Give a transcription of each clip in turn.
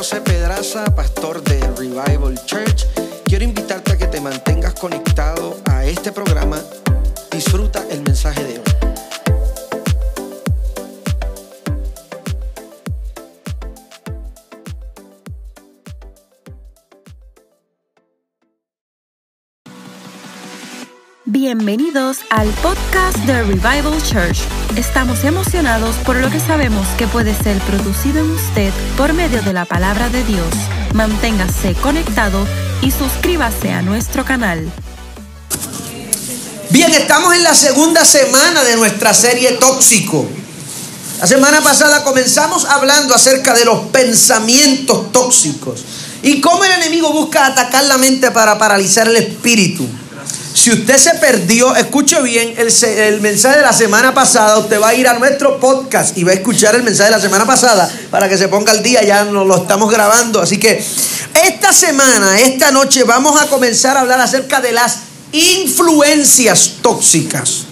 José Pedraza, pastor de Revival Church. Quiero invitarte a que te mantengas conectado a este programa. Disfruta el mensaje de hoy. Bienvenidos al podcast de Revival Church. Estamos emocionados por lo que sabemos que puede ser producido en usted por medio de la palabra de Dios. Manténgase conectado y suscríbase a nuestro canal. Bien, estamos en la segunda semana de nuestra serie Tóxico. La semana pasada comenzamos hablando acerca de los pensamientos tóxicos y cómo el enemigo busca atacar la mente para paralizar el espíritu. Si usted se perdió, escuche bien el, mensaje de la semana pasada. Usted va a ir a nuestro podcast y va a escuchar el mensaje de la semana pasada para que se ponga al día. Ya nos lo estamos grabando. Así que esta semana, esta noche, vamos a comenzar a hablar acerca de las influencias tóxicas.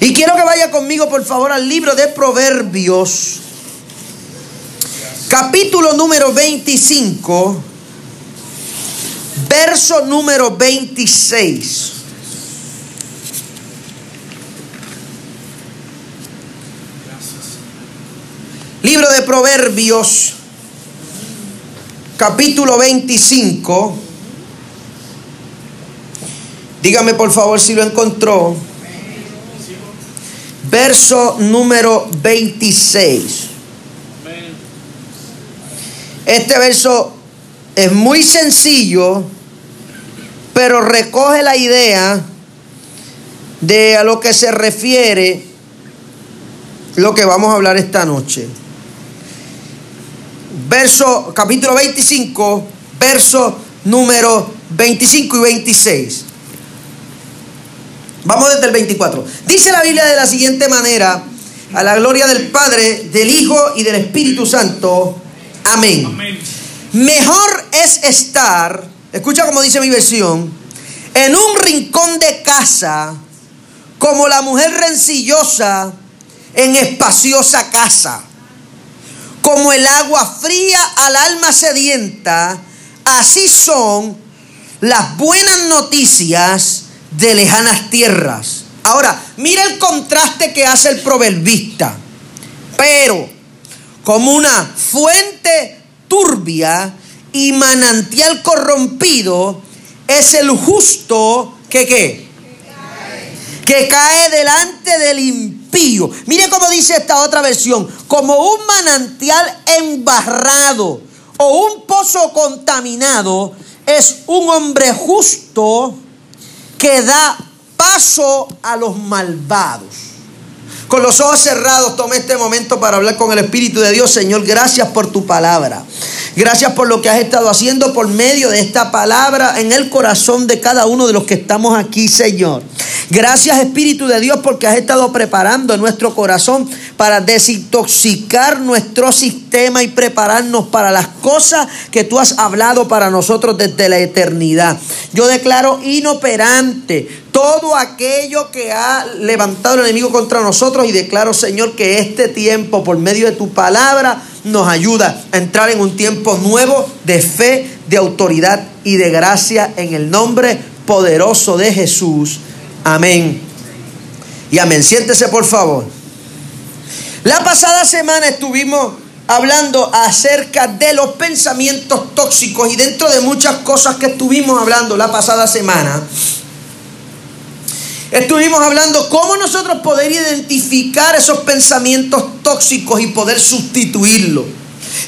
Y quiero que vaya conmigo, por favor, al libro de Proverbios, capítulo número 25, verso número 26. Libro de Proverbios, capítulo 25. Dígame por favor si lo encontró. Verso número 26. Este verso es muy sencillo, pero recoge la idea de a lo que se refiere lo que vamos a hablar esta noche verso, capítulo 25, verso número 25 y 26. Vamos desde el 24. Dice la Biblia de la siguiente manera, a la gloria del Padre, del Hijo y del Espíritu Santo. Amén. Amén. Mejor es estar, escucha como dice mi versión, en un rincón de casa, como la mujer rencillosa en espaciosa casa como el agua fría al alma sedienta, así son las buenas noticias de lejanas tierras. Ahora, mira el contraste que hace el proverbista. Pero, como una fuente turbia y manantial corrompido, es el justo que qué? Que cae delante del impío Mire cómo dice esta otra versión, como un manantial embarrado o un pozo contaminado es un hombre justo que da paso a los malvados. Con los ojos cerrados, tome este momento para hablar con el Espíritu de Dios. Señor, gracias por tu palabra. Gracias por lo que has estado haciendo por medio de esta palabra en el corazón de cada uno de los que estamos aquí, Señor. Gracias Espíritu de Dios porque has estado preparando nuestro corazón para desintoxicar nuestro sistema y prepararnos para las cosas que tú has hablado para nosotros desde la eternidad. Yo declaro inoperante todo aquello que ha levantado el enemigo contra nosotros y declaro, Señor, que este tiempo, por medio de tu palabra, nos ayuda a entrar en un tiempo nuevo de fe, de autoridad y de gracia en el nombre poderoso de Jesús. Amén. Y amén. Siéntese, por favor. La pasada semana estuvimos hablando acerca de los pensamientos tóxicos y dentro de muchas cosas que estuvimos hablando la pasada semana, estuvimos hablando cómo nosotros poder identificar esos pensamientos tóxicos y poder sustituirlos.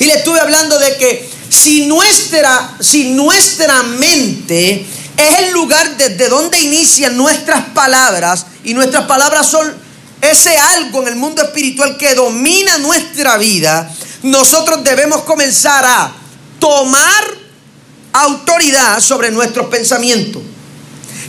Y le estuve hablando de que si nuestra, si nuestra mente es el lugar desde donde inician nuestras palabras y nuestras palabras son ese algo en el mundo espiritual que domina nuestra vida, nosotros debemos comenzar a tomar autoridad sobre nuestros pensamientos.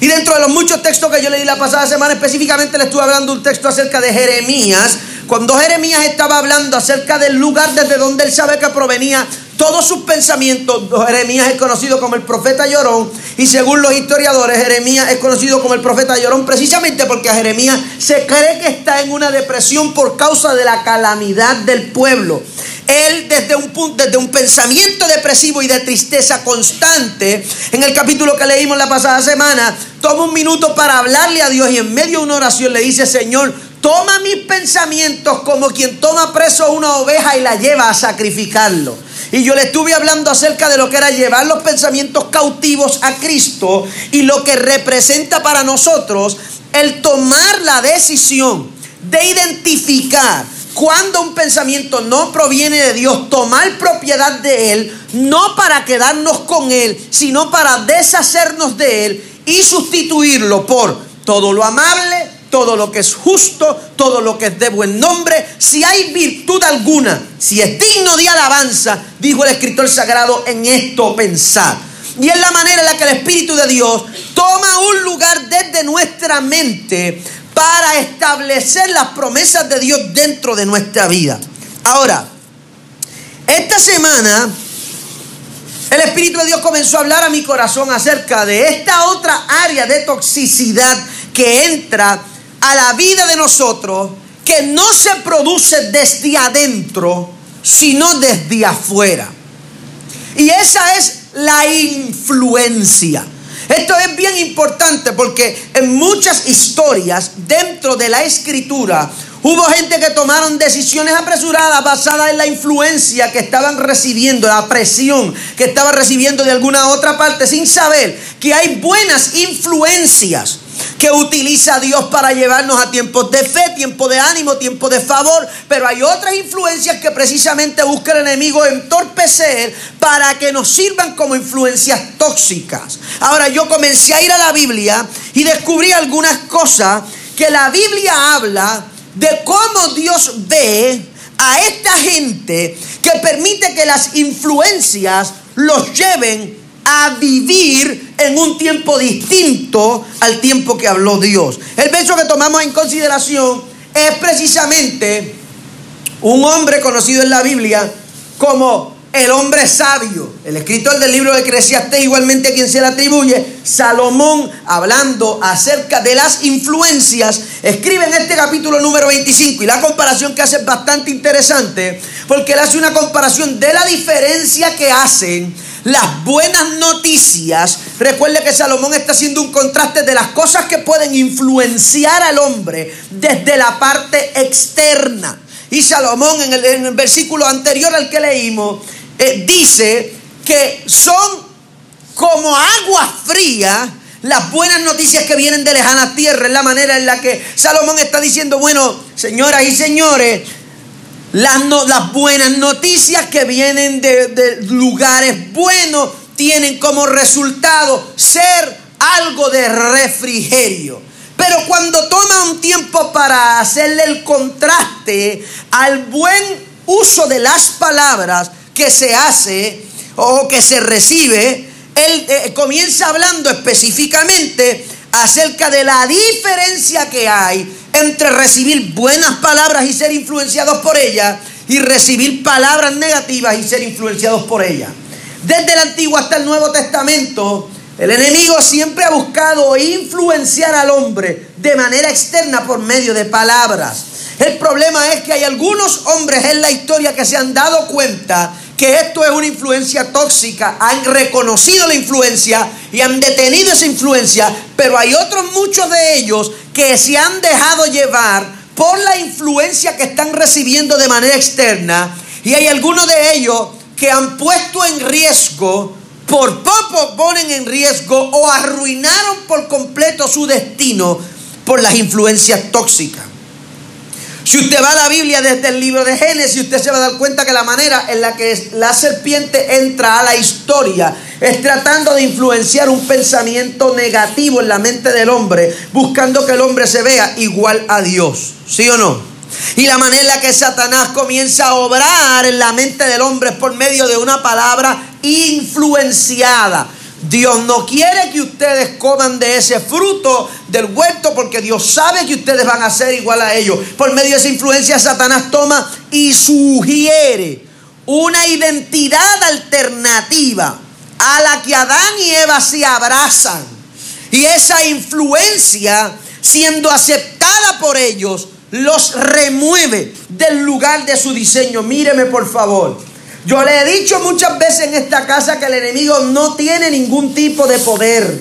Y dentro de los muchos textos que yo leí la pasada semana, específicamente le estuve hablando un texto acerca de Jeremías, cuando Jeremías estaba hablando acerca del lugar desde donde él sabe que provenía todos sus pensamientos. Jeremías es conocido como el profeta llorón y según los historiadores Jeremías es conocido como el profeta llorón precisamente porque a Jeremías se cree que está en una depresión por causa de la calamidad del pueblo. Él desde un, punto, desde un pensamiento depresivo y de tristeza constante, en el capítulo que leímos la pasada semana, toma un minuto para hablarle a Dios y en medio de una oración le dice, Señor, toma mis pensamientos como quien toma preso una oveja y la lleva a sacrificarlo. Y yo le estuve hablando acerca de lo que era llevar los pensamientos cautivos a Cristo y lo que representa para nosotros el tomar la decisión de identificar cuando un pensamiento no proviene de Dios, tomar propiedad de Él, no para quedarnos con Él, sino para deshacernos de Él y sustituirlo por todo lo amable, todo lo que es justo, todo lo que es de buen nombre, si hay virtud alguna, si es digno de alabanza, dijo el escritor sagrado, en esto pensar. Y es la manera en la que el Espíritu de Dios toma un lugar desde nuestra mente para establecer las promesas de Dios dentro de nuestra vida. Ahora, esta semana el Espíritu de Dios comenzó a hablar a mi corazón acerca de esta otra área de toxicidad que entra a la vida de nosotros que no se produce desde adentro, sino desde afuera. Y esa es la influencia. Esto es bien importante porque en muchas historias dentro de la escritura hubo gente que tomaron decisiones apresuradas basadas en la influencia que estaban recibiendo, la presión que estaban recibiendo de alguna otra parte sin saber que hay buenas influencias que utiliza Dios para llevarnos a tiempos de fe, tiempo de ánimo, tiempo de favor, pero hay otras influencias que precisamente busca el enemigo entorpecer para que nos sirvan como influencias tóxicas. Ahora yo comencé a ir a la Biblia y descubrí algunas cosas que la Biblia habla de cómo Dios ve a esta gente que permite que las influencias los lleven a vivir en un tiempo distinto al tiempo que habló Dios. El verso que tomamos en consideración es precisamente un hombre conocido en la Biblia como el hombre sabio. El escritor del libro de Eclesiastés, igualmente a quien se le atribuye, Salomón, hablando acerca de las influencias, escribe en este capítulo número 25 y la comparación que hace es bastante interesante porque él hace una comparación de la diferencia que hacen las buenas noticias, recuerde que Salomón está haciendo un contraste de las cosas que pueden influenciar al hombre desde la parte externa. Y Salomón en el, versículo anterior al que leímos eh, dice que son como agua fría las buenas noticias que vienen de lejana tierra. Es la manera en la que Salomón está diciendo, bueno, señoras y señores, las, las buenas noticias que vienen de, de lugares buenos tienen como resultado ser algo de refrigerio. Pero cuando toma un tiempo para hacerle el contraste al buen uso de las palabras que se hace o que se recibe, él eh, comienza hablando específicamente acerca de la diferencia que hay entre recibir buenas palabras y ser influenciados por ellas y recibir palabras negativas y ser influenciados por ellas. Desde el Antiguo hasta el Nuevo Testamento, el enemigo siempre ha buscado influenciar al hombre de manera externa por medio de palabras. El problema es que hay algunos hombres en la historia que se han dado cuenta que esto es una influencia tóxica, han reconocido la influencia y han detenido esa influencia, pero hay otros muchos de ellos que se han dejado llevar por la influencia que están recibiendo de manera externa y hay algunos de ellos que han puesto en riesgo, por poco ponen en riesgo o arruinaron por completo su destino por las influencias tóxicas. Si usted va a la Biblia desde el libro de Génesis, usted se va a dar cuenta que la manera en la que la serpiente entra a la historia es tratando de influenciar un pensamiento negativo en la mente del hombre, buscando que el hombre se vea igual a Dios. ¿Sí o no? Y la manera en la que Satanás comienza a obrar en la mente del hombre es por medio de una palabra influenciada. Dios no quiere que ustedes coman de ese fruto del huerto porque Dios sabe que ustedes van a ser igual a ellos. Por medio de esa influencia Satanás toma y sugiere una identidad alternativa a la que Adán y Eva se abrazan. Y esa influencia, siendo aceptada por ellos, los remueve del lugar de su diseño. Míreme por favor. Yo le he dicho muchas veces en esta casa que el enemigo no tiene ningún tipo de poder.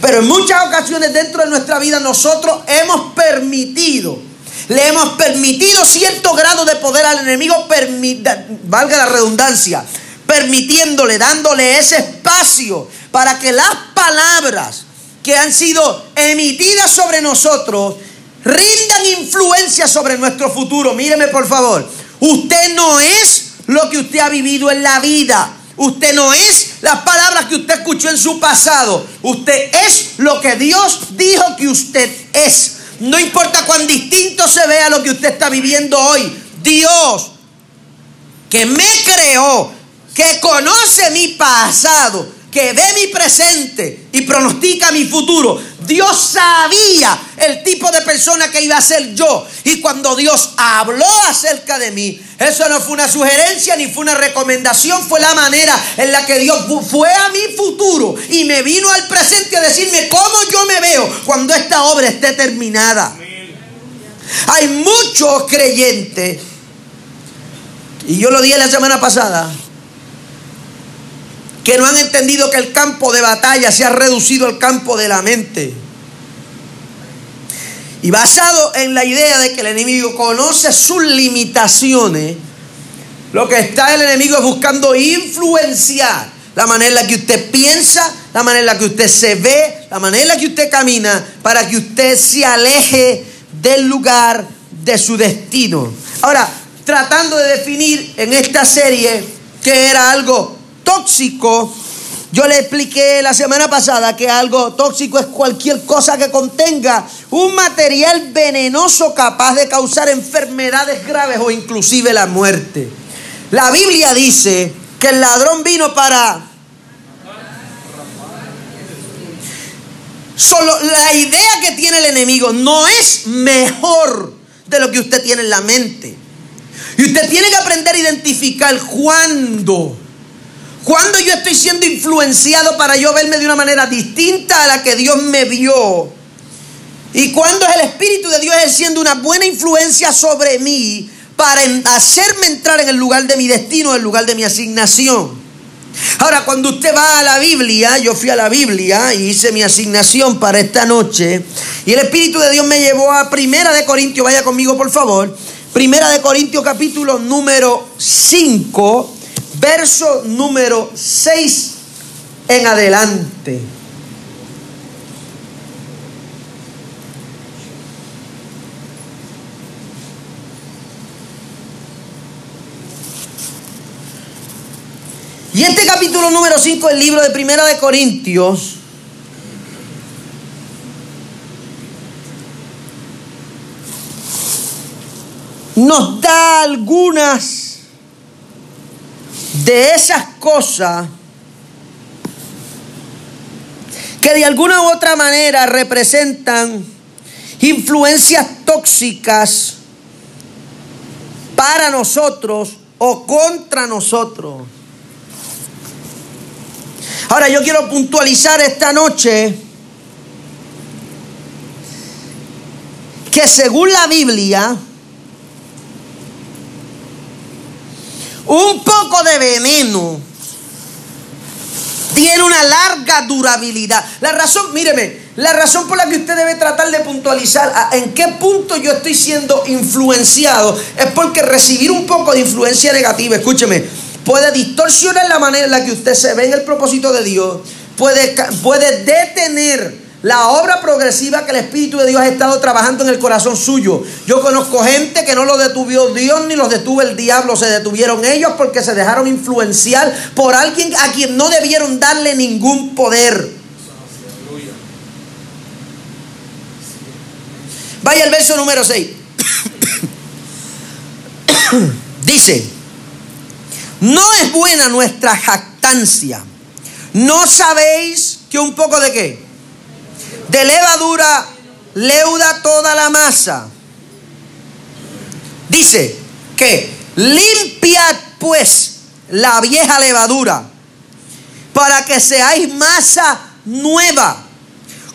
Pero en muchas ocasiones dentro de nuestra vida nosotros hemos permitido, le hemos permitido cierto grado de poder al enemigo, valga la redundancia, permitiéndole, dándole ese espacio para que las palabras que han sido emitidas sobre nosotros rindan influencia sobre nuestro futuro. Míreme por favor, usted no es lo que usted ha vivido en la vida. Usted no es las palabras que usted escuchó en su pasado. Usted es lo que Dios dijo que usted es. No importa cuán distinto se vea lo que usted está viviendo hoy. Dios, que me creó, que conoce mi pasado, que ve mi presente y pronostica mi futuro. Dios sabía el tipo de persona que iba a ser yo. Y cuando Dios habló acerca de mí, eso no fue una sugerencia ni fue una recomendación, fue la manera en la que Dios fue a mi futuro y me vino al presente a decirme cómo yo me veo cuando esta obra esté terminada. Hay muchos creyentes, y yo lo dije la semana pasada, que no han entendido que el campo de batalla se ha reducido al campo de la mente. Y basado en la idea de que el enemigo conoce sus limitaciones, lo que está el enemigo es buscando influenciar la manera en la que usted piensa, la manera en la que usted se ve, la manera en la que usted camina, para que usted se aleje del lugar de su destino. Ahora, tratando de definir en esta serie que era algo tóxico, yo le expliqué la semana pasada que algo tóxico es cualquier cosa que contenga un material venenoso capaz de causar enfermedades graves o inclusive la muerte. La Biblia dice que el ladrón vino para... Solo la idea que tiene el enemigo no es mejor de lo que usted tiene en la mente. Y usted tiene que aprender a identificar cuándo cuando yo estoy siendo influenciado para yo verme de una manera distinta a la que Dios me vio? Y cuando es el Espíritu de Dios ejerciendo una buena influencia sobre mí para hacerme entrar en el lugar de mi destino, en el lugar de mi asignación. Ahora, cuando usted va a la Biblia, yo fui a la Biblia y hice mi asignación para esta noche, y el Espíritu de Dios me llevó a Primera de Corintios, vaya conmigo por favor, Primera de Corintios capítulo número 5, verso número 6 en adelante. Y este capítulo número 5 del libro de Primera de Corintios nos da algunas de esas cosas que de alguna u otra manera representan influencias tóxicas para nosotros o contra nosotros. Ahora yo quiero puntualizar esta noche que según la Biblia, Un poco de veneno tiene una larga durabilidad. La razón, míreme, la razón por la que usted debe tratar de puntualizar en qué punto yo estoy siendo influenciado es porque recibir un poco de influencia negativa, escúcheme, puede distorsionar la manera en la que usted se ve en el propósito de Dios, puede, puede detener la obra progresiva que el Espíritu de Dios ha estado trabajando en el corazón suyo. Yo conozco gente que no lo detuvió Dios ni los detuvo el diablo, se detuvieron ellos porque se dejaron influenciar por alguien a quien no debieron darle ningún poder. Vaya al verso número 6. Dice, no es buena nuestra jactancia. ¿No sabéis que un poco de qué? De levadura leuda toda la masa. Dice que limpiad pues la vieja levadura, para que seáis masa nueva,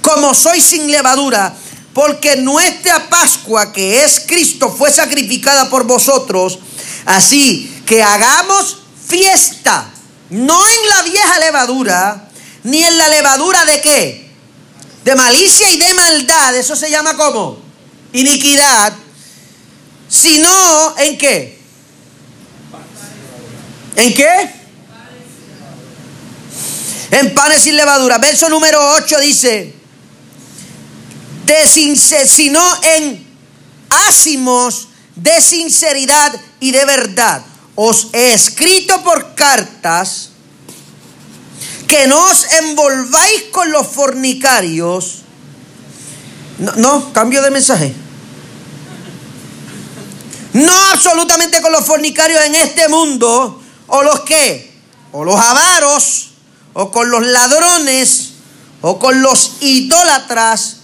como sois sin levadura, porque nuestra Pascua, que es Cristo, fue sacrificada por vosotros, así que hagamos fiesta, no en la vieja levadura, ni en la levadura de qué? De malicia y de maldad, eso se llama como iniquidad, sino en qué? ¿En qué? En panes sin levadura. Verso número 8 dice, de sino en ácimos de sinceridad y de verdad. Os he escrito por cartas que no os envolváis con los fornicarios. No, cambio de mensaje. No absolutamente con los fornicarios en este mundo, o los que, o los avaros, o con los ladrones, o con los idólatras,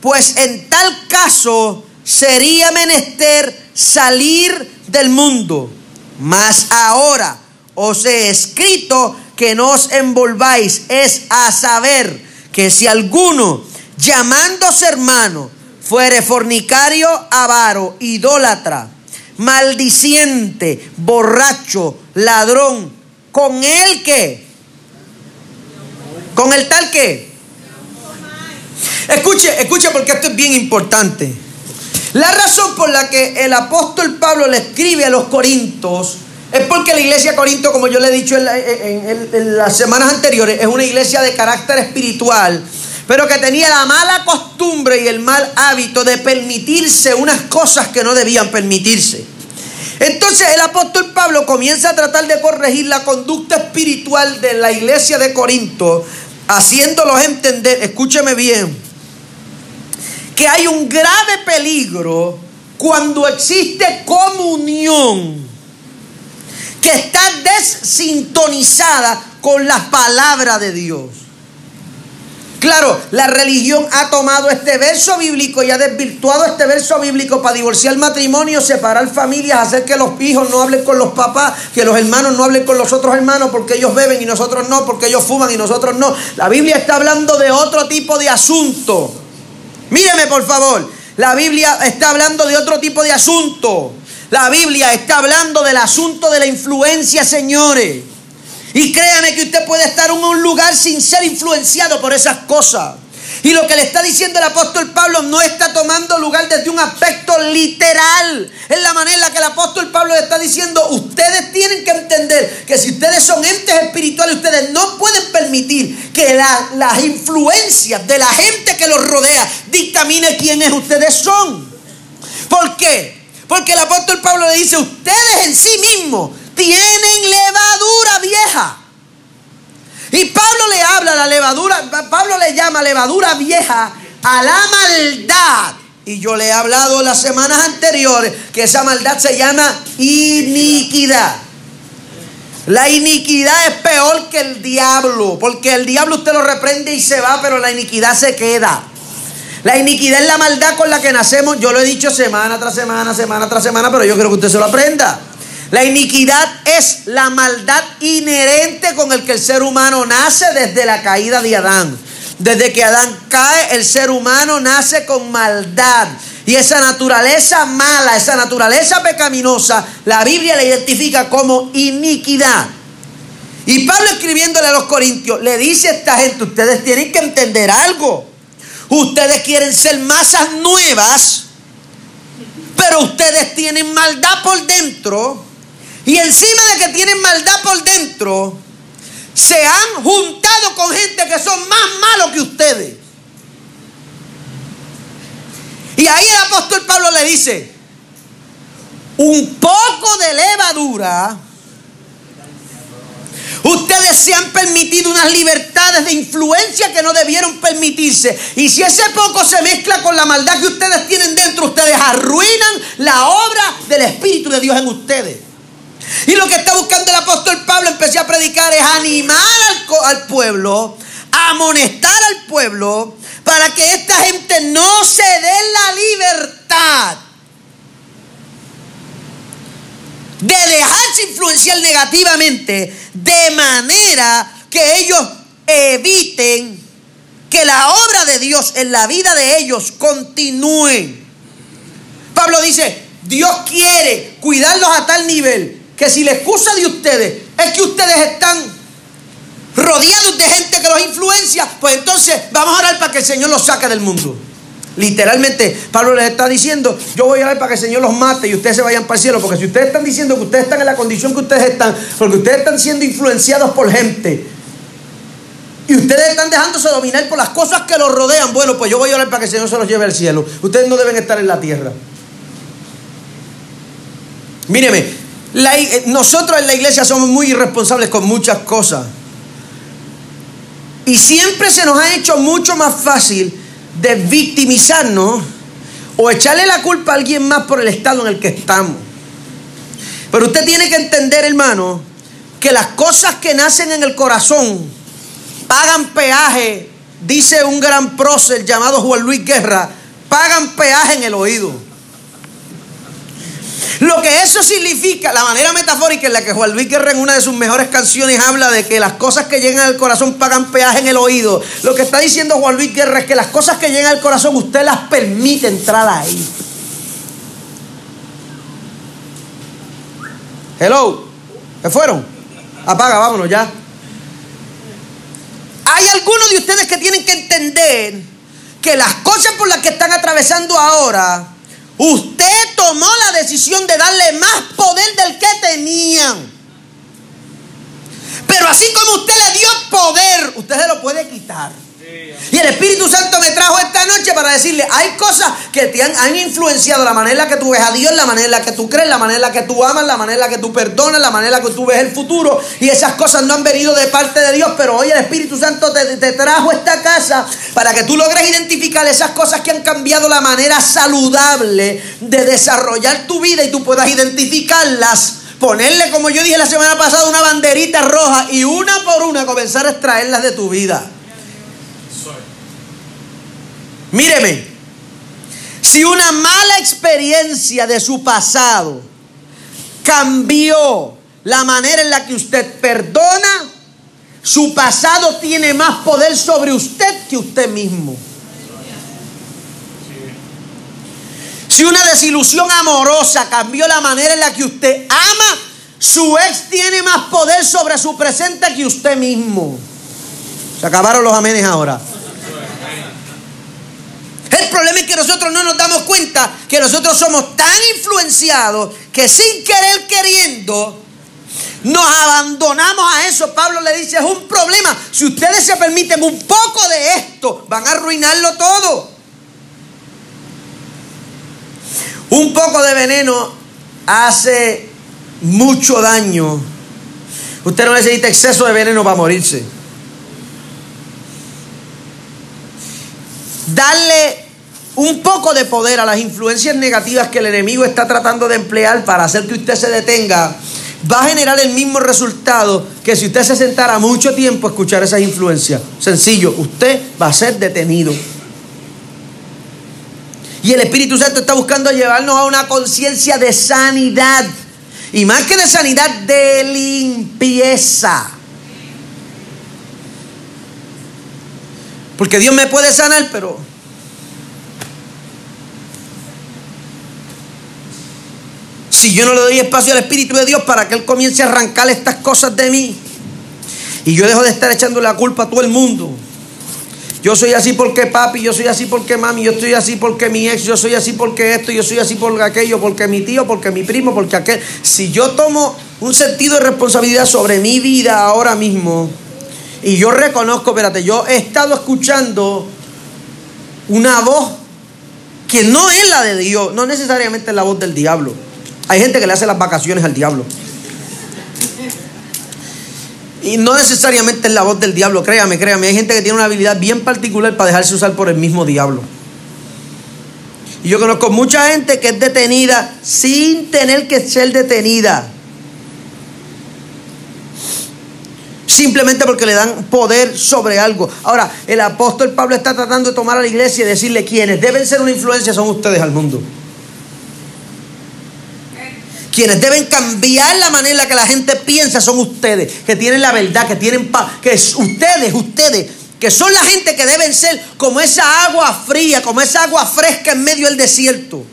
pues en tal caso sería menester salir del mundo. Mas ahora os he escrito que no os envolváis, es a saber que si alguno llamándose hermano fuere fornicario, avaro, idólatra, maldiciente, borracho, ladrón, con el que, con el tal que. Escuche, escuche porque esto es bien importante. La razón por la que el apóstol Pablo le escribe a los Corintios es porque la iglesia de Corinto, como yo le he dicho en, las semanas anteriores, es una iglesia de carácter espiritual, pero que tenía la mala costumbre y el mal hábito de permitirse unas cosas que no debían permitirse. Entonces el apóstol Pablo comienza a tratar de corregir la conducta espiritual de la iglesia de Corinto, haciéndolos entender, escúcheme bien, que hay un grave peligro cuando existe comunión que está desintonizada con la palabra de Dios. Claro, la religión ha tomado este verso bíblico y ha desvirtuado este verso bíblico para divorciar matrimonio, separar familias, hacer que los hijos no hablen con los papás, que los hermanos no hablen con los otros hermanos porque ellos beben y nosotros no, porque ellos fuman y nosotros no. La Biblia está hablando de otro tipo de asunto. Míreme por favor, la Biblia está hablando de otro tipo de asunto. La Biblia está hablando del asunto de la influencia, señores. Y créame que usted puede estar en un lugar sin ser influenciado por esas cosas. Y lo que le está diciendo el apóstol Pablo no está tomando lugar desde un aspecto literal. Es la manera en la que el apóstol Pablo le está diciendo, ustedes tienen que entender que si ustedes son entes espirituales, ustedes no pueden permitir que las influencias de la gente que los rodea dictamine quiénes ustedes son. ¿Por qué? Porque el apóstol Pablo le dice, ustedes en sí mismos tienen levadura vieja. Y Pablo le habla la levadura, Pablo le llama levadura vieja a la maldad. Y yo le he hablado las semanas anteriores que esa maldad se llama iniquidad. La iniquidad es peor que el diablo, porque el diablo usted lo reprende y se va, pero la iniquidad se queda. La iniquidad es la maldad con la que nacemos. Yo lo he dicho semana tras semana, semana tras semana, pero yo quiero que usted se lo aprenda. La iniquidad es la maldad inherente con el que el ser humano nace desde la caída de Adán. Desde que Adán cae, el ser humano nace con maldad. Y esa naturaleza mala, esa naturaleza pecaminosa, la Biblia la identifica como iniquidad. Y Pablo escribiéndole a los corintios, le dice a esta gente, ustedes tienen que entender algo. Ustedes quieren ser masas nuevas, pero ustedes tienen maldad por dentro. Y encima de que tienen maldad por dentro, se han juntado con gente que son más malos que ustedes. Y ahí el apóstol Pablo le dice, un poco de levadura Ustedes se han permitido unas libertades de influencia que no debieron permitirse. Y si ese poco se mezcla con la maldad que ustedes tienen dentro, ustedes arruinan la obra del Espíritu de Dios en ustedes. Y lo que está buscando el apóstol Pablo, empecé a predicar, es animar al, al pueblo, amonestar al pueblo, para que esta gente no se dé la libertad influenciar negativamente de manera que ellos eviten que la obra de Dios en la vida de ellos continúe. Pablo dice, Dios quiere cuidarlos a tal nivel que si la excusa de ustedes es que ustedes están rodeados de gente que los influencia, pues entonces vamos a orar para que el Señor los saque del mundo. Literalmente, Pablo les está diciendo, yo voy a orar para que el Señor los mate y ustedes se vayan para el cielo, porque si ustedes están diciendo que ustedes están en la condición que ustedes están, porque ustedes están siendo influenciados por gente, y ustedes están dejándose dominar por las cosas que los rodean, bueno, pues yo voy a orar para que el Señor se los lleve al cielo. Ustedes no deben estar en la tierra. Míreme, nosotros en la iglesia somos muy irresponsables con muchas cosas. Y siempre se nos ha hecho mucho más fácil de victimizarnos o echarle la culpa a alguien más por el estado en el que estamos. Pero usted tiene que entender, hermano, que las cosas que nacen en el corazón pagan peaje, dice un gran prócer llamado Juan Luis Guerra, pagan peaje en el oído. Lo que eso significa, la manera metafórica en la que Juan Luis Guerra en una de sus mejores canciones habla de que las cosas que llegan al corazón pagan peaje en el oído. Lo que está diciendo Juan Luis Guerra es que las cosas que llegan al corazón usted las permite entrar ahí. Hello, ¿qué fueron? Apaga, vámonos ya. Hay algunos de ustedes que tienen que entender que las cosas por las que están atravesando ahora Usted tomó la decisión de darle más poder del que tenían. Pero así como usted le dio poder, usted se lo puede quitar. Y el Espíritu Santo me trajo esta noche para decirle, hay cosas que te han, influenciado la manera en la que tú ves a Dios, la manera en la que tú crees, la manera en la que tú amas, la manera en la que tú perdonas, la manera en la que tú ves el futuro. Y esas cosas no han venido de parte de Dios, pero hoy el Espíritu Santo te, te trajo esta casa para que tú logres identificar esas cosas que han cambiado la manera saludable de desarrollar tu vida y tú puedas identificarlas ponerle, como yo dije la semana pasada, una banderita roja y una por una comenzar a extraerlas de tu vida. Míreme, si una mala experiencia de su pasado cambió la manera en la que usted perdona, su pasado tiene más poder sobre usted que usted mismo. Si una desilusión amorosa cambió la manera en la que usted ama, su ex tiene más poder sobre su presente que usted mismo. Se acabaron los amenes ahora. El problema es que nosotros no nos damos cuenta que nosotros somos tan influenciados que sin querer queriendo nos abandonamos a eso. Pablo le dice, es un problema. Si ustedes se permiten un poco de esto, van a arruinarlo todo. Un poco de veneno hace mucho daño. Usted no necesita exceso de veneno para morirse. Darle un poco de poder a las influencias negativas que el enemigo está tratando de emplear para hacer que usted se detenga, va a generar el mismo resultado que si usted se sentara mucho tiempo a escuchar esas influencias. Sencillo, usted va a ser detenido. Y el Espíritu Santo está buscando llevarnos a una conciencia de sanidad. Y más que de sanidad, de limpieza. Porque Dios me puede sanar, pero... Si yo no le doy espacio al Espíritu de Dios para que Él comience a arrancar estas cosas de mí, y yo dejo de estar echando la culpa a todo el mundo. Yo soy así porque papi, yo soy así porque mami, yo estoy así porque mi ex, yo soy así porque esto, yo soy así porque aquello, porque mi tío, porque mi primo, porque aquel. Si yo tomo un sentido de responsabilidad sobre mi vida ahora mismo, y yo reconozco, espérate, yo he estado escuchando una voz que no es la de Dios, no necesariamente es la voz del diablo. Hay gente que le hace las vacaciones al diablo. Y no necesariamente es la voz del diablo, créame, créame. Hay gente que tiene una habilidad bien particular para dejarse usar por el mismo diablo. Y yo conozco mucha gente que es detenida sin tener que ser detenida. Simplemente porque le dan poder sobre algo. Ahora, el apóstol Pablo está tratando de tomar a la iglesia y decirle quienes deben ser una influencia son ustedes al mundo. Quienes deben cambiar la manera en que la gente piensa son ustedes, que tienen la verdad, que tienen paz, que es ustedes, ustedes, que son la gente que deben ser como esa agua fría, como esa agua fresca en medio del desierto.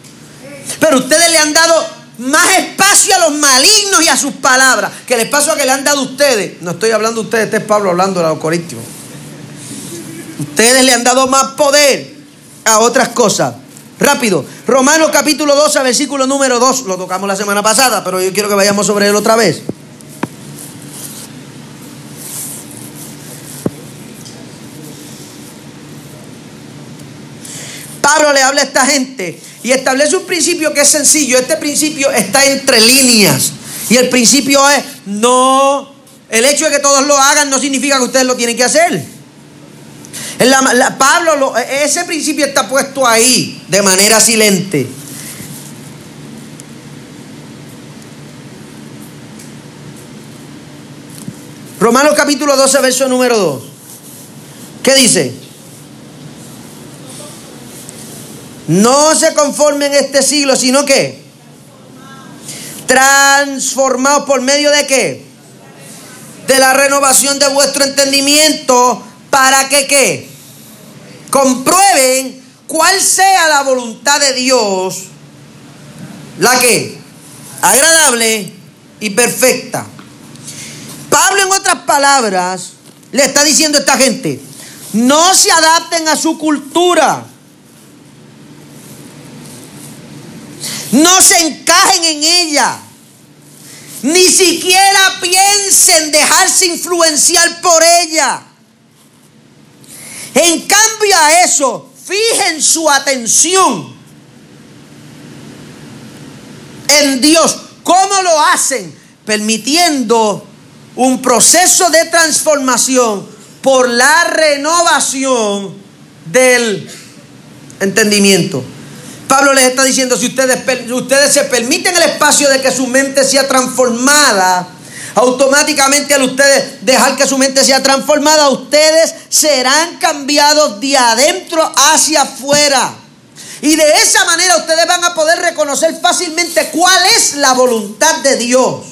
Pero ustedes le han dado más espacio a los malignos y a sus palabras que el espacio que le han dado ustedes. No estoy hablando de ustedes, este es Pablo hablando de los corintios. Ustedes le han dado más poder a otras cosas. Rápido. Romanos capítulo 12, versículo número 2. Lo tocamos la semana pasada, pero yo quiero que vayamos sobre él otra vez. Pablo le habla a esta gente y establece un principio que es sencillo. Este principio está entre líneas. Y el principio es, no, el hecho de que todos lo hagan no significa que ustedes lo tienen que hacer. Pablo, ese principio está puesto ahí de manera silente. Romanos capítulo 12, verso número 2. ¿Qué dice? No se conformen en este siglo, sino que transformados por medio de qué? De la renovación de vuestro entendimiento para que qué? Comprueben cuál sea la voluntad de Dios, la que agradable y perfecta. Pablo en otras palabras le está diciendo a esta gente, no se adapten a su cultura. No se encajen en ella. Ni siquiera piensen dejarse influenciar por ella. En cambio a eso, fijen su atención en Dios. ¿Cómo lo hacen? Permitiendo un proceso de transformación por la renovación del entendimiento. Pablo les está diciendo, si ustedes, ustedes se permiten el espacio de que su mente sea transformada, automáticamente al ustedes dejar que su mente sea transformada, ustedes serán cambiados de adentro hacia afuera. Y de esa manera ustedes van a poder reconocer fácilmente cuál es la voluntad de Dios.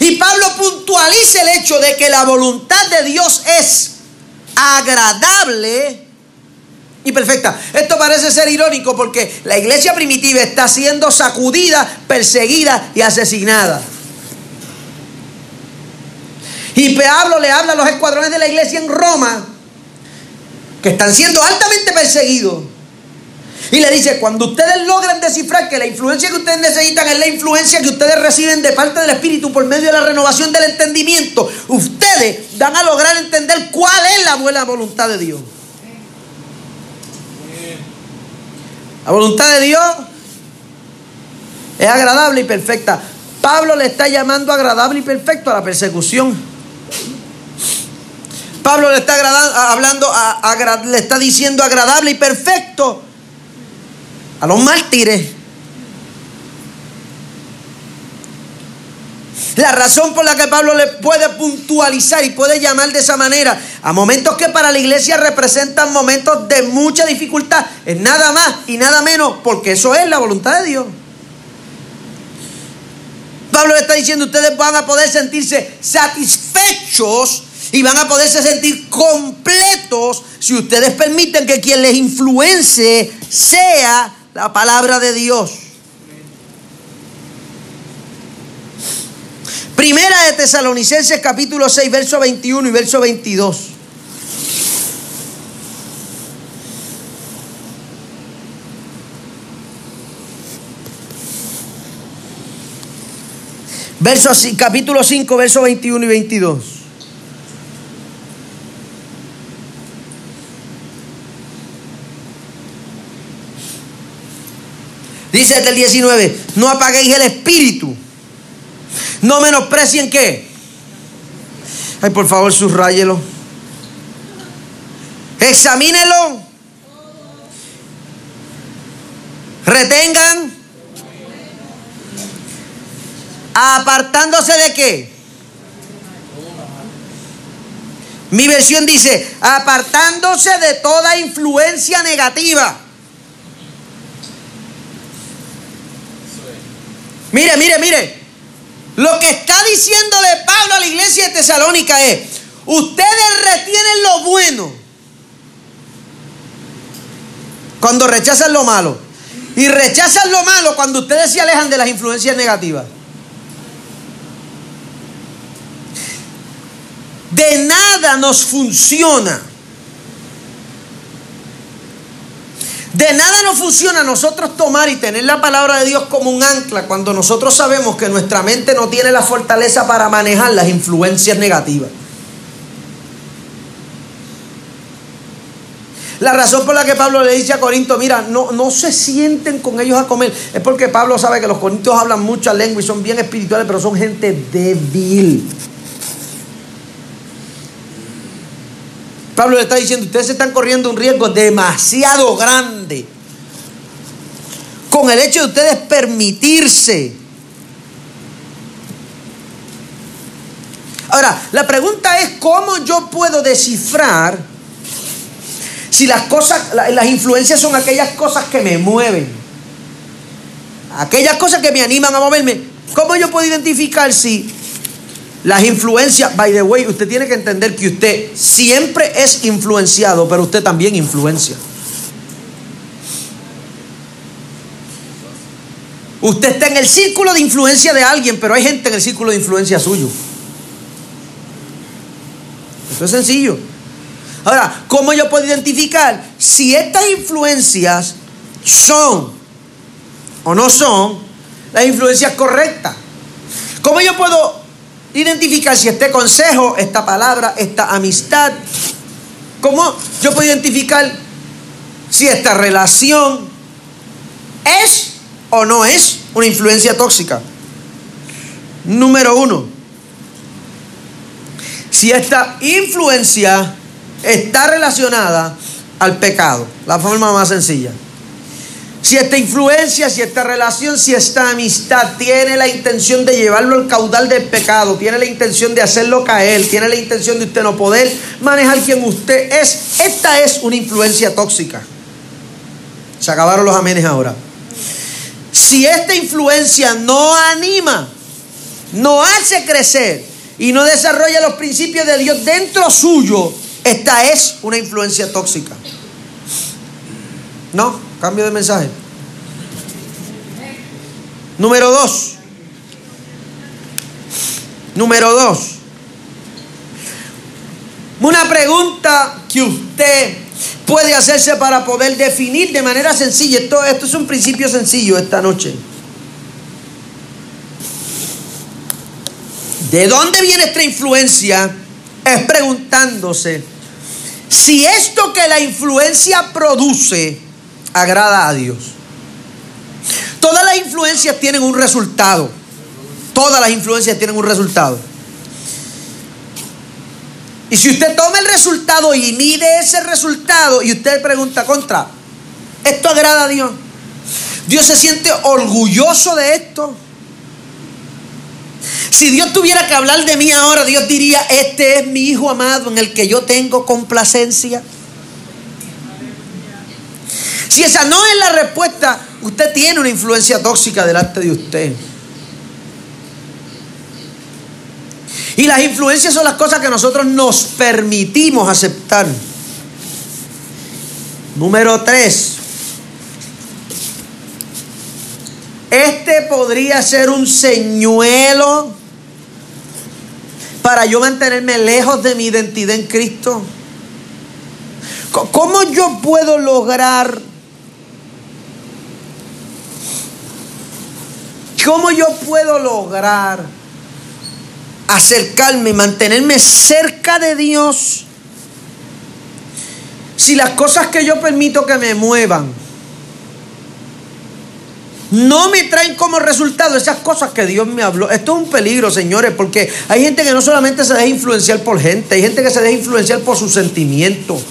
Y Pablo puntualiza el hecho de que la voluntad de Dios es agradable y perfecta. Esto parece ser irónico porque la iglesia primitiva está siendo sacudida, perseguida y asesinada. Y Pablo le habla a los escuadrones de la iglesia en Roma, que están siendo altamente perseguidos. Y le dice, cuando ustedes logran descifrar que la influencia que ustedes necesitan es la influencia que ustedes reciben de parte del Espíritu por medio de la renovación del entendimiento, ustedes van a lograr entender cuál es la buena voluntad de Dios. La voluntad de Dios es agradable y perfecta. Pablo le está llamando agradable y perfecto a la persecución. Pablo le está hablando, le está diciendo agradable y perfecto a los mártires. La razón por la que Pablo le puede puntualizar y puede llamar de esa manera a momentos que para la iglesia representan momentos de mucha dificultad es nada más y nada menos porque eso es la voluntad de Dios. Pablo le está diciendo, ustedes van a poder sentirse satisfechos y van a poderse sentir completos si ustedes permiten que quien les influencie sea la palabra de Dios. Primera de Tesalonicenses capítulo 6, verso 21 y verso 22. Verso, capítulo 5, verso 21 y 22. Dice el 19, no apaguéis el espíritu. No menosprecien qué. Ay, por favor, subrayelo. Examínelo. Retengan. Apartándose de qué. Mi versión dice, apartándose de toda influencia negativa. Mire, mire, mire. Lo que está diciéndole Pablo a la iglesia de Tesalónica es, ustedes retienen lo bueno cuando rechazan lo malo. Y rechazan lo malo cuando ustedes se alejan de las influencias negativas. De nada nos funciona. De nada nos funciona nosotros tomar y tener la palabra de Dios como un ancla cuando nosotros sabemos que nuestra mente no tiene la fortaleza para manejar las influencias negativas. La razón por la que Pablo le dice a Corinto, mira, no, no se sienten con ellos a comer, es porque Pablo sabe que los corintios hablan mucha lengua y son bien espirituales, pero son gente débil. Pablo le está diciendo, ustedes están corriendo un riesgo demasiado grande con el hecho de ustedes permitirse. Ahora, la pregunta es cómo yo puedo descifrar si las cosas, las influencias son aquellas cosas que me mueven, aquellas cosas que me animan a moverme. ¿Cómo yo puedo identificar si las influencias, by the way, usted tiene que entender que usted siempre es influenciado, pero usted también influencia. Usted está en el círculo de influencia de alguien, pero hay gente en el círculo de influencia suyo. Eso es sencillo. Ahora, ¿cómo yo puedo identificar si estas influencias son o no son las influencias correctas? ¿Cómo yo puedo identificar si este consejo, esta palabra, esta amistad, cómo yo puedo identificar si esta relación es o no es una influencia tóxica. Número uno, si esta influencia está relacionada al pecado, la forma más sencilla. Si esta influencia, si esta relación, si esta amistad tiene la intención de llevarlo al caudal del pecado, tiene la intención de hacerlo caer, tiene la intención de usted no poder manejar quien usted es, esta es una influencia tóxica. Se acabaron los amenes ahora. Si esta influencia no anima, no hace crecer y no desarrolla los principios de Dios dentro suyo, esta es una influencia tóxica. ¿No? Cambio de mensaje. Número dos. Número dos. Una pregunta que usted puede hacerse para poder definir de manera sencilla. Esto, esto es un principio sencillo esta noche. ¿De dónde viene esta influencia? Es preguntándose si esto que la influencia produce agrada a Dios. Todas las influencias tienen un resultado. Todas las influencias tienen un resultado. Y si usted toma el resultado y mide ese resultado y usted pregunta contra, ¿esto agrada a Dios? ¿Dios se siente orgulloso de esto? Si Dios tuviera que hablar de mí ahora, Dios diría, este es mi hijo amado en el que yo tengo complacencia. Si esa no es la respuesta, usted tiene una influencia tóxica delante de usted. Y las influencias son las cosas que nosotros nos permitimos aceptar. Número tres. Este podría ser un señuelo para yo mantenerme lejos de mi identidad en Cristo. ¿Cómo yo puedo lograr ¿Cómo yo puedo lograr acercarme, mantenerme cerca de Dios si las cosas que yo permito que me muevan no me traen como resultado esas cosas que Dios me habló. Esto es un peligro, señores, porque hay gente que no solamente se deja influenciar por gente, hay gente que se deja influenciar por sus sentimientos.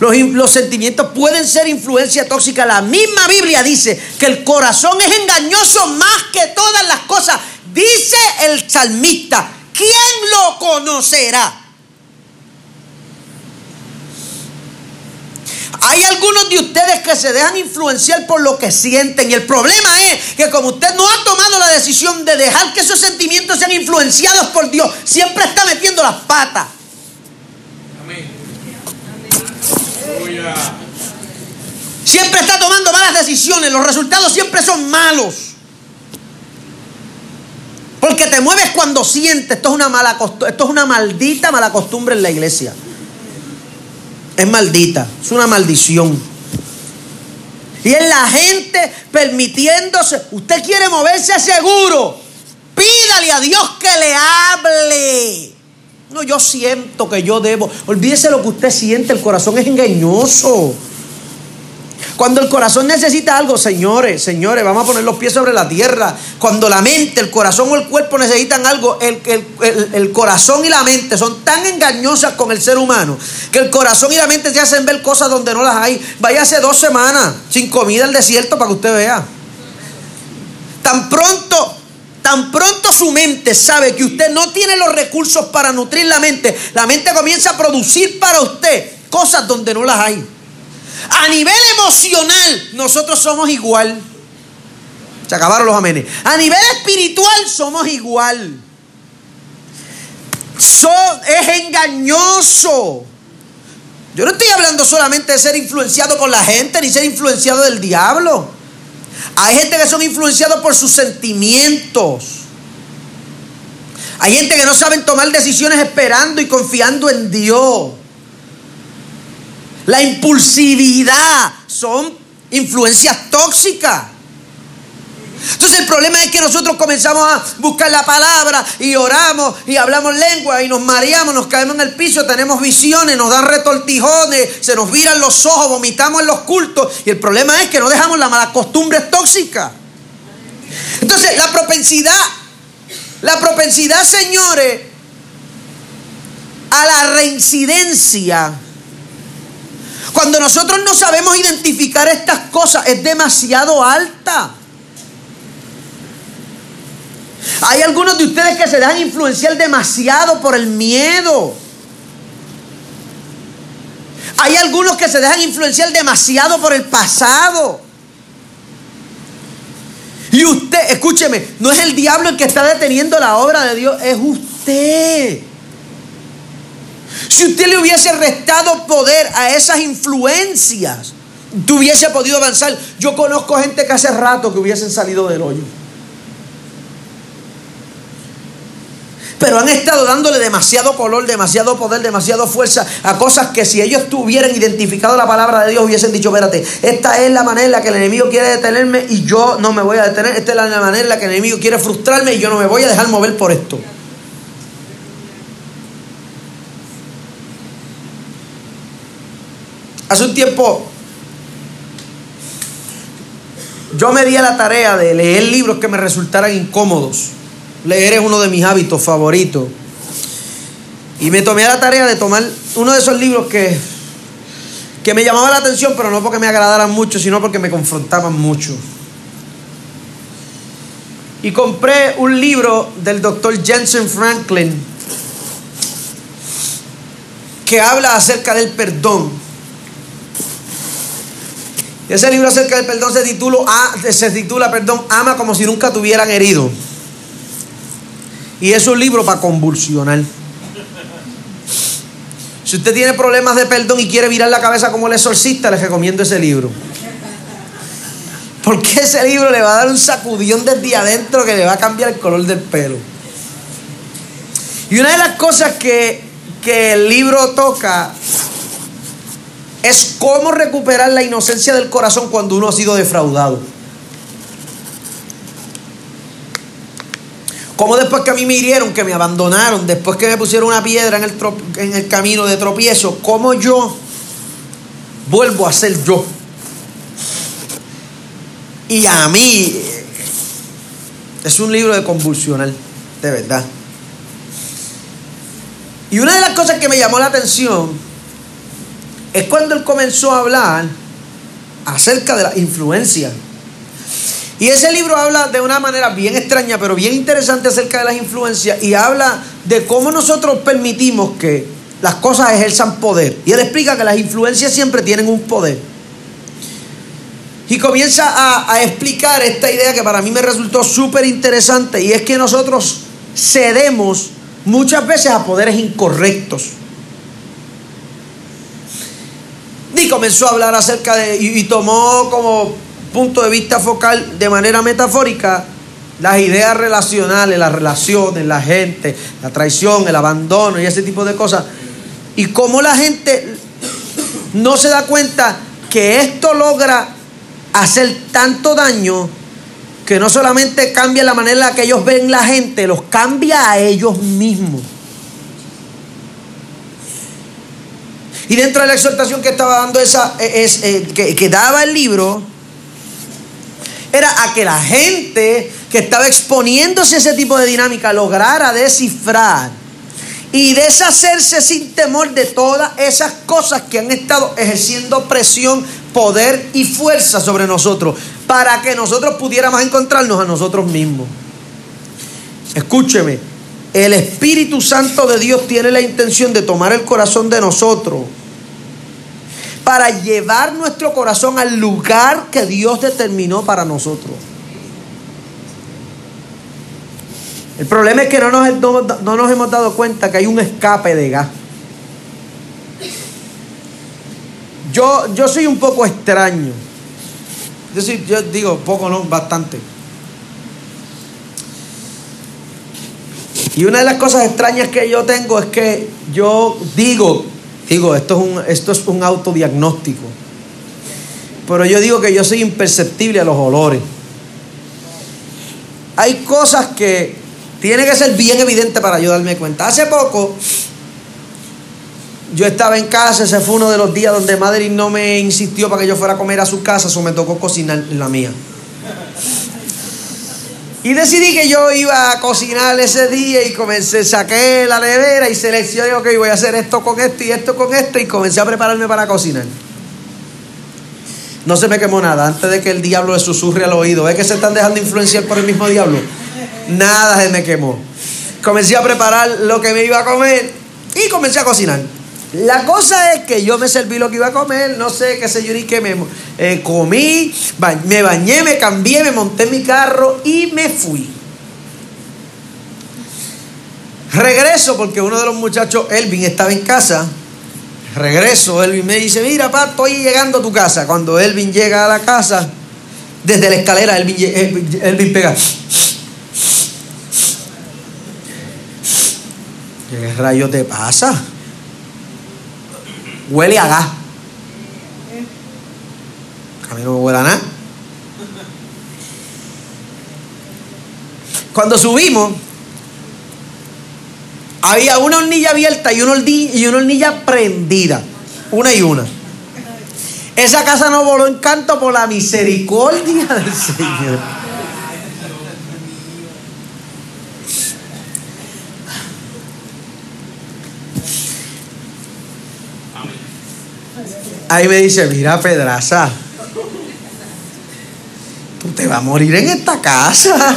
Los, sentimientos pueden ser influencia tóxica. La misma Biblia dice que el corazón es engañoso más que todas las cosas. Dice el salmista, ¿quién lo conocerá? Hay algunos de ustedes que se dejan influenciar por lo que sienten y el problema es que como usted no ha tomado la decisión de dejar que esos sentimientos sean influenciados por Dios, siempre está metiendo las patas. Siempre está tomando malas decisiones, los resultados siempre son malos. Porque te mueves cuando sientes, esto es una mala esto es una maldita mala costumbre en la iglesia. Es maldita, es una maldición. Y es la gente permitiéndose, usted quiere moverse seguro, pídale a Dios que le hable. No, yo siento que yo debo. Olvídese lo que usted siente, el corazón es engañoso. Cuando el corazón necesita algo, señores, señores, vamos a poner los pies sobre la tierra. Cuando la mente, el corazón o el cuerpo necesitan algo, el, el, corazón y la mente son tan engañosas con el ser humano que el corazón y la mente se hacen ver cosas donde no las hay. Váyase dos semanas sin comida al desierto para que usted vea. Tan pronto Tan pronto su mente sabe que usted no tiene los recursos para nutrir la mente, la mente comienza a producir para usted cosas donde no las hay. A nivel emocional, nosotros somos igual. Se acabaron los amenes. A nivel espiritual, somos igual. es engañoso. Yo no estoy hablando solamente de ser influenciado por la gente ni ser influenciado del diablo. Hay gente que son influenciados por sus sentimientos. Hay gente que no saben tomar decisiones esperando y confiando en Dios. La impulsividad son influencias tóxicas. Entonces el problema es que nosotros comenzamos a buscar la palabra y oramos y hablamos lengua y nos mareamos, nos caemos en el piso, tenemos visiones, nos dan retortijones, se nos viran los ojos, vomitamos en los cultos y el problema es que no dejamos la mala costumbre tóxica. Entonces la propensidad, la propensidad, señores, a la reincidencia cuando nosotros no sabemos identificar estas cosas, es demasiado alta. Hay algunos de ustedes que se dejan influenciar demasiado por el miedo. Hay algunos que se dejan influenciar demasiado por el pasado. Y usted, escúcheme, no es el diablo el que está deteniendo la obra de Dios, es usted. Si usted le hubiese restado poder a esas influencias, tú hubiese podido avanzar. Yo conozco gente que hace rato que hubiesen salido del hoyo. Pero han estado dándole demasiado color, demasiado poder, demasiado fuerza a cosas que si ellos tuvieran identificado la palabra de Dios hubiesen dicho, espérate, esta es la manera en la que el enemigo quiere detenerme y yo no me voy a detener. Esta es la manera en la que el enemigo quiere frustrarme y yo no me voy a dejar mover por esto. Hace un tiempo yo me di a la tarea de leer libros que me resultaran incómodos. Leer es uno de mis hábitos favoritos. Y me tomé la tarea de tomar uno de esos libros que, que me llamaba la atención, pero no porque me agradaran mucho, sino porque me confrontaban mucho. Y compré un libro del doctor Jensen Franklin que habla acerca del perdón. Ese libro acerca del perdón se titula, se titula perdón, Ama como si nunca te hubieran herido. Y es un libro para convulsionar. Si usted tiene problemas de perdón y quiere virar la cabeza como el exorcista, les recomiendo ese libro. Porque ese libro le va a dar un sacudión desde adentro que le va a cambiar el color del pelo. Y una de las cosas que, que el libro toca es cómo recuperar la inocencia del corazón cuando uno ha sido defraudado. Como después que a mí me hirieron, que me abandonaron, después que me pusieron una piedra en el, camino de tropiezo, cómo yo vuelvo a ser yo. Y a mí es un libro de convulsional, de verdad. Y una de las cosas que me llamó la atención es cuando él comenzó a hablar acerca de la influencia. Y ese libro habla de una manera bien extraña, pero bien interesante acerca de las influencias y habla de cómo nosotros permitimos que las cosas ejerzan poder. Y él explica que las influencias siempre tienen un poder. Y comienza a, explicar esta idea que para mí me resultó súper interesante y es que nosotros cedemos muchas veces a poderes incorrectos. Y comenzó a hablar acerca de, y tomó como punto de vista focal de manera metafórica las ideas relacionales, las relaciones, la gente, la traición, el abandono y ese tipo de cosas. Y cómo la gente no se da cuenta que esto logra hacer tanto daño que no solamente cambia la manera en la que ellos ven la gente, los cambia a ellos mismos. Y dentro de la exhortación que estaba dando esa, es, eh, que daba el libro, era a que la gente que estaba exponiéndose a ese tipo de dinámica lograra descifrar y deshacerse sin temor de todas esas cosas que han estado ejerciendo presión, poder y fuerza sobre nosotros, para que nosotros pudiéramos encontrarnos a nosotros mismos. Escúcheme, el Espíritu Santo de Dios tiene la intención de tomar el corazón de nosotros para llevar nuestro corazón al lugar que Dios determinó para nosotros. El problema es que no nos, no, no nos hemos dado cuenta que hay un escape de gas. Yo, yo soy un poco extraño. Yo, soy- yo digo poco, no, bastante. Y una de las cosas extrañas que yo tengo es que yo digo, digo, esto es un, esto es un autodiagnóstico. Pero yo digo que yo soy imperceptible a los olores. Hay cosas que tiene que ser bien evidente para yo darme cuenta. Hace poco yo estaba en casa, ese fue uno de los días donde Madrid no me insistió para que yo fuera a comer a su casa, eso me tocó cocinar en la mía. Y decidí que yo iba a cocinar ese día y comencé, saqué la nevera y seleccioné, ok, voy a hacer esto con esto y esto con esto y comencé a prepararme para cocinar. No se me quemó nada antes de que el diablo le susurre al oído. ¿Ves que se están dejando influenciar por el mismo diablo? Nada se me quemó. Comencé a preparar lo que me iba a comer y comencé a cocinar. La cosa es que yo me serví lo que iba a comer, no sé qué sé yo ni qué, me eh, comí, me bañé, me cambié, me monté mi carro y me fui. Regreso porque uno de los muchachos, Elvin, estaba en casa. Regreso, Elvin me dice, mira, pa, estoy llegando a tu casa. Cuando Elvin llega a la casa, desde la escalera, Elvin, Elvin, Elvin pega. ¿Qué rayos te pasa? Huele a gas. A mí no me huele a nada. Cuando subimos, había una hornilla abierta y una, hordi- y una hornilla prendida. Una y una. Esa casa no voló en canto por la misericordia del Señor. Ahí me dice, mira Pedraza, tú te vas a morir en esta casa.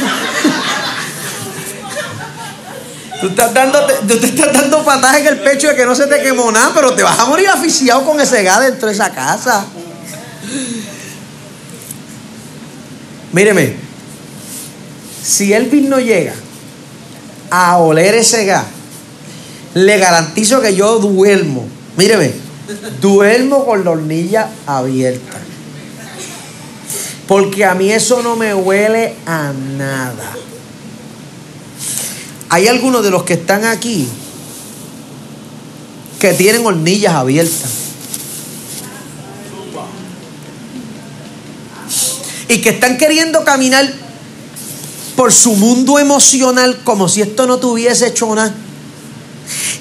Tú, estás dándote- tú te estás dando patadas en el pecho de que no se te quemó nada, pero te vas a morir asfixiado con ese gas dentro de esa casa. Míreme, si Elvis no llega a oler ese gas, le garantizo que yo duermo. Míreme, duermo con la hornilla abierta. Porque a mí eso no me huele a nada. Hay algunos de los que están aquí que tienen hornillas abiertas. Y que están queriendo caminar por su mundo emocional como si esto no tuviese hecho nada.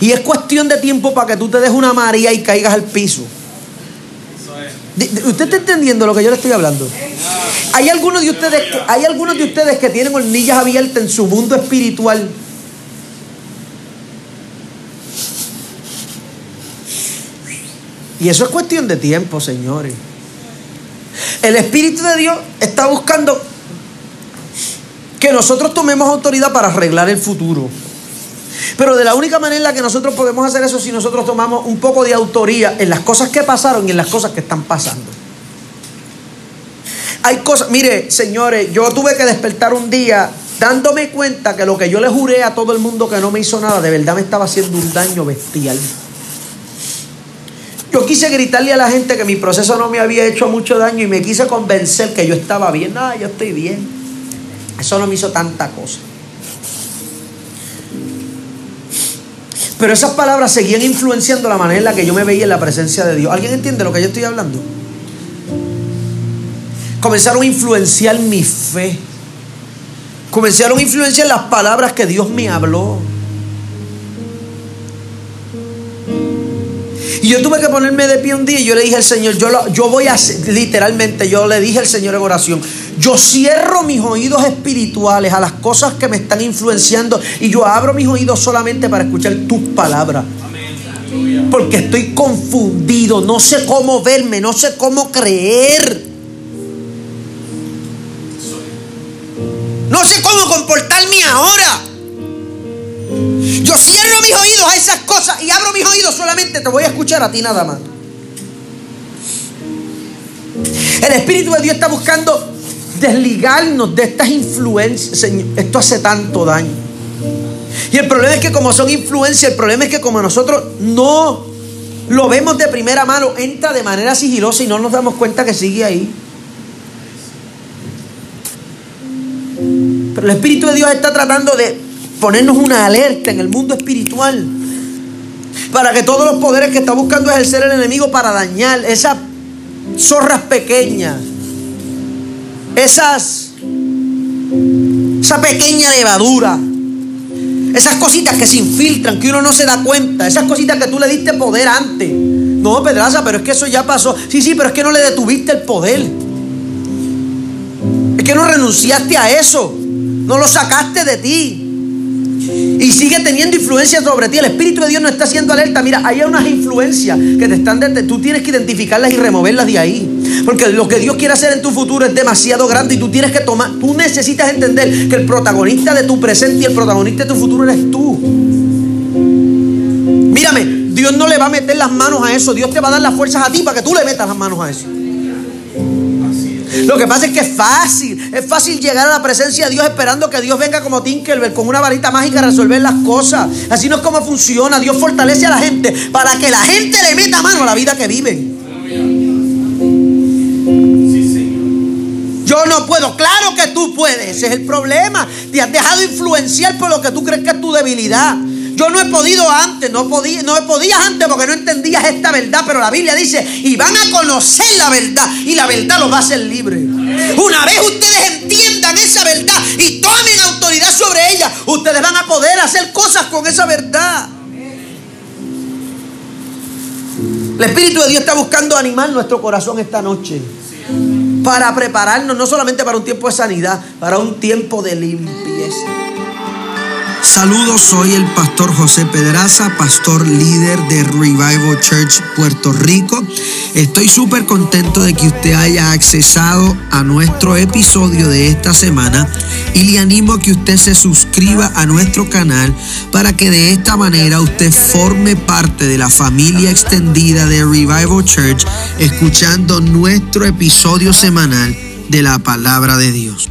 Y es cuestión de tiempo para que tú te des una María y caigas al piso. ¿Usted está entendiendo lo que yo le estoy hablando? Hay algunos de ustedes que, hay algunos de ustedes que tienen hornillas abiertas en su mundo espiritual. Y eso es cuestión de tiempo, señores. El Espíritu de Dios está buscando que nosotros tomemos autoridad para arreglar el futuro. Pero de la única manera en la que nosotros podemos hacer eso es si nosotros tomamos un poco de autoría en las cosas que pasaron y en las cosas que están pasando. Hay cosas, mire, señores, yo tuve que despertar un día dándome cuenta que lo que yo le juré a todo el mundo que no me hizo nada, de verdad me estaba haciendo un daño bestial. Yo quise gritarle a la gente que mi proceso no me había hecho mucho daño y me quise convencer que yo estaba bien. No, yo estoy bien. Eso no me hizo tanta cosa. Pero esas palabras seguían influenciando la manera en la que yo me veía en la presencia de Dios. ¿Alguien entiende lo que yo estoy hablando? Comenzaron a influenciar mi fe. Comenzaron a influenciar las palabras que Dios me habló. Y yo tuve que ponerme de pie un día y yo le dije al Señor, yo, yo voy a, literalmente, yo le dije al Señor en oración, yo cierro mis oídos espirituales a las cosas que me están influenciando y yo abro mis oídos solamente para escuchar tus palabras. Porque estoy confundido, no sé cómo verme, no sé cómo creer. No sé cómo comportarme ahora. Yo cierro mis oídos a esas cosas y abro mis oídos solamente te voy a escuchar a ti nada más. El Espíritu de Dios está buscando desligarnos de estas influencias. Señor, esto hace tanto daño. Y el problema es que como son influencias, el problema es que como nosotros no lo vemos de primera mano, entra de manera sigilosa y no nos damos cuenta que sigue ahí. Pero el Espíritu de Dios está tratando de ponernos una alerta en el mundo espiritual. Para que todos los poderes que está buscando ejercer el enemigo para dañar esas zorras pequeñas, esas, esa pequeña levadura, esas cositas que se infiltran, que uno no se da cuenta, esas cositas que tú le diste poder antes. No, Pedraza, pero es que eso ya pasó. Sí, sí, pero es que no le detuviste el poder. Es que no renunciaste a eso. No lo sacaste de ti. Y sigue teniendo influencia sobre ti. El Espíritu de Dios no está haciendo alerta. Mira, hay unas influencias que te están desde. Tú tienes que identificarlas y removerlas de ahí. Porque lo que Dios quiere hacer en tu futuro es demasiado grande y tú tienes que tomar. Tú necesitas entender que el protagonista de tu presente y el protagonista de tu futuro eres tú. Mírame, Dios no le va a meter las manos a eso. Dios te va a dar las fuerzas a ti para que tú le metas las manos a eso. Lo que pasa es que es fácil, es fácil llegar a la presencia de Dios esperando que Dios venga como Tinkerbell con una varita mágica a resolver las cosas. Así no es como funciona. Dios fortalece a la gente para que la gente le meta mano a la vida que viven. Yo no puedo, claro que tú puedes, ese es el problema. Te has dejado influenciar por lo que tú crees que es tu debilidad. Yo no he podido antes, no, podía, no podías antes porque no entendías esta verdad, pero la Biblia dice, y van a conocer la verdad y la verdad los va a hacer libres. Una vez ustedes entiendan esa verdad y tomen autoridad sobre ella, ustedes van a poder hacer cosas con esa verdad. El Espíritu de Dios está buscando animar nuestro corazón esta noche para prepararnos no solamente para un tiempo de sanidad, para un tiempo de limpieza. Saludos, soy el pastor José Pedraza, pastor líder de Revival Church Puerto Rico. Estoy súper contento de que usted haya accesado a nuestro episodio de esta semana y le animo a que usted se suscriba a nuestro canal para que de esta manera usted forme parte de la familia extendida de Revival Church escuchando nuestro episodio semanal de la palabra de Dios.